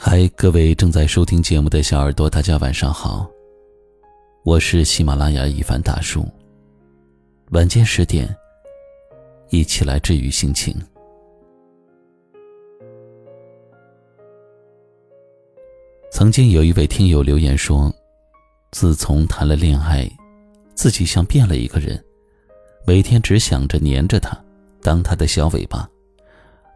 嗨，各位正在收听节目的小耳朵，大家晚上好。我是喜马拉雅一凡大叔。晚间十点，一起来治愈心情。曾经有一位听友留言说，自从谈了恋爱，自己像变了一个人，每天只想着黏着他，当他的小尾巴。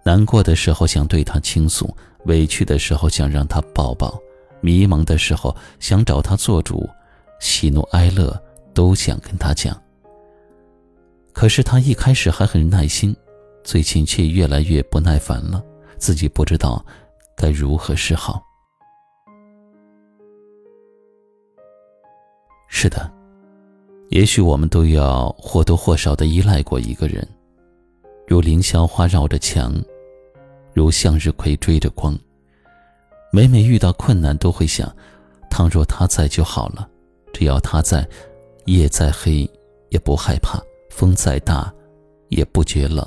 难过的时候想对他倾诉，委屈的时候想让他抱抱，迷茫的时候想找他做主，喜怒哀乐都想跟他讲。可是他一开始还很耐心，最近却越来越不耐烦了，自己不知道该如何是好。是的，也许我们都要或多或少的依赖过一个人，如凌霄花绕着墙。如向日葵追着光，每每遇到困难都会想：倘若他在就好了。只要他在，夜再黑也不害怕，风再大也不觉冷。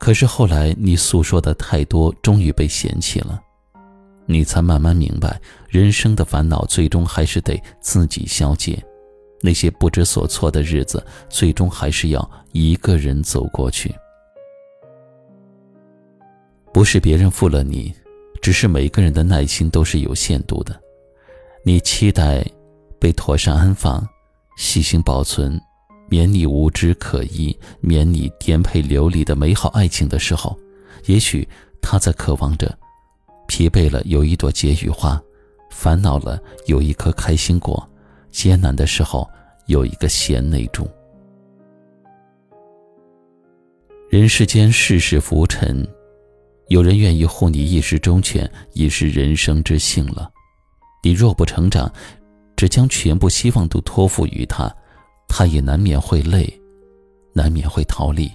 可是后来你诉说的太多，终于被嫌弃了，你才慢慢明白，人生的烦恼最终还是得自己消解，那些不知所措的日子，最终还是要一个人走过去。不是别人负了你，只是每个人的耐心都是有限度的。你期待被妥善安放、细心保存，免你无知可依，免你颠沛流离的美好爱情的时候，也许他在渴望着；疲惫了有一朵解语花，烦恼了有一颗开心果，艰难的时候有一个贤内助。人世间世事浮沉。有人愿意护你一时周全，已是人生之幸了。你若不成长，只将全部希望都托付于他，他也难免会累，难免会逃离。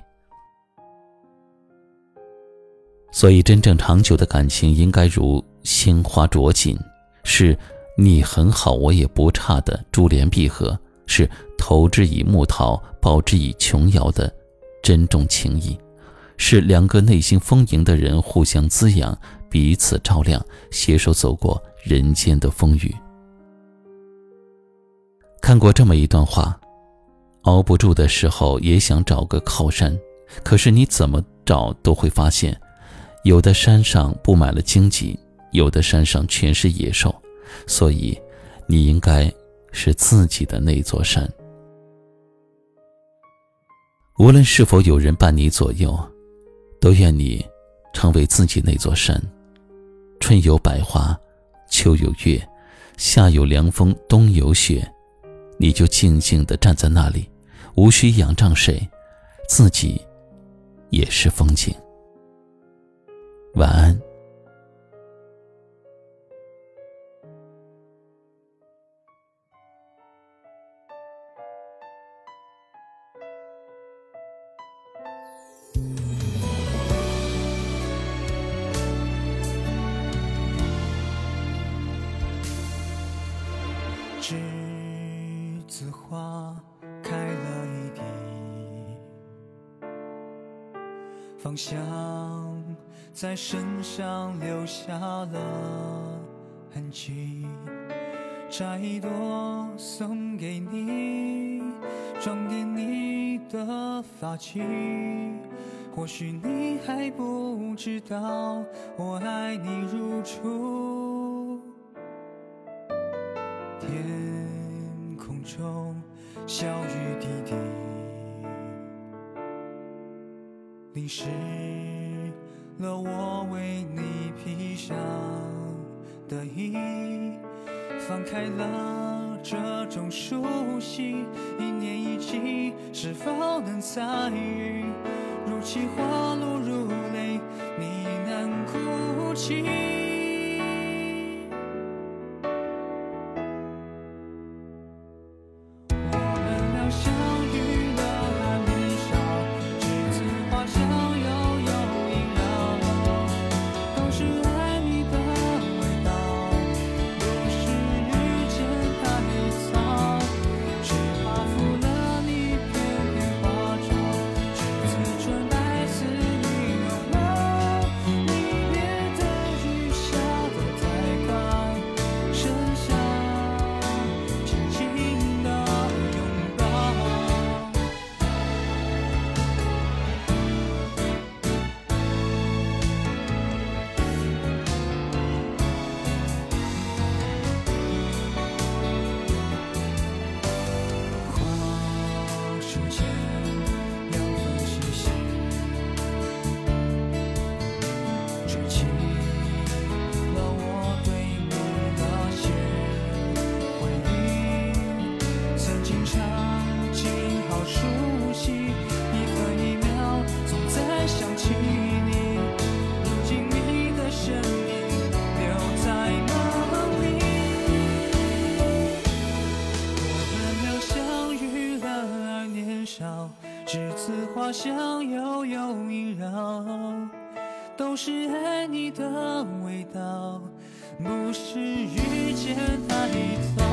所以，真正长久的感情应该如鲜花着锦，是你很好，我也不差的珠联璧合，是投之以木桃，报之以琼瑶的珍重情谊。是两个内心丰盈的人互相滋养，彼此照亮，携手走过人间的风雨。看过这么一段话：熬不住的时候也想找个靠山，可是你怎么找都会发现，有的山上布满了荆棘，有的山上全是野兽。所以，你应该是自己的那座山。无论是否有人伴你左右。都愿你成为自己那座山。春有百花，秋有月，夏有凉风，冬有雪，你就静静地站在那里，无需仰仗谁，自己也是风景。晚安。花开了一地，芳香在身上留下了痕迹。摘一朵送给你，装点你的发髻。或许你还不知道，我爱你如初。天空中小雨滴滴，淋湿了我为你披上的衣。放开了这种熟悉，一年一季，是否能参与？如期花落如泪，你难哭泣。栀子花香悠悠萦绕，都是爱你的味道，不是遇见太早，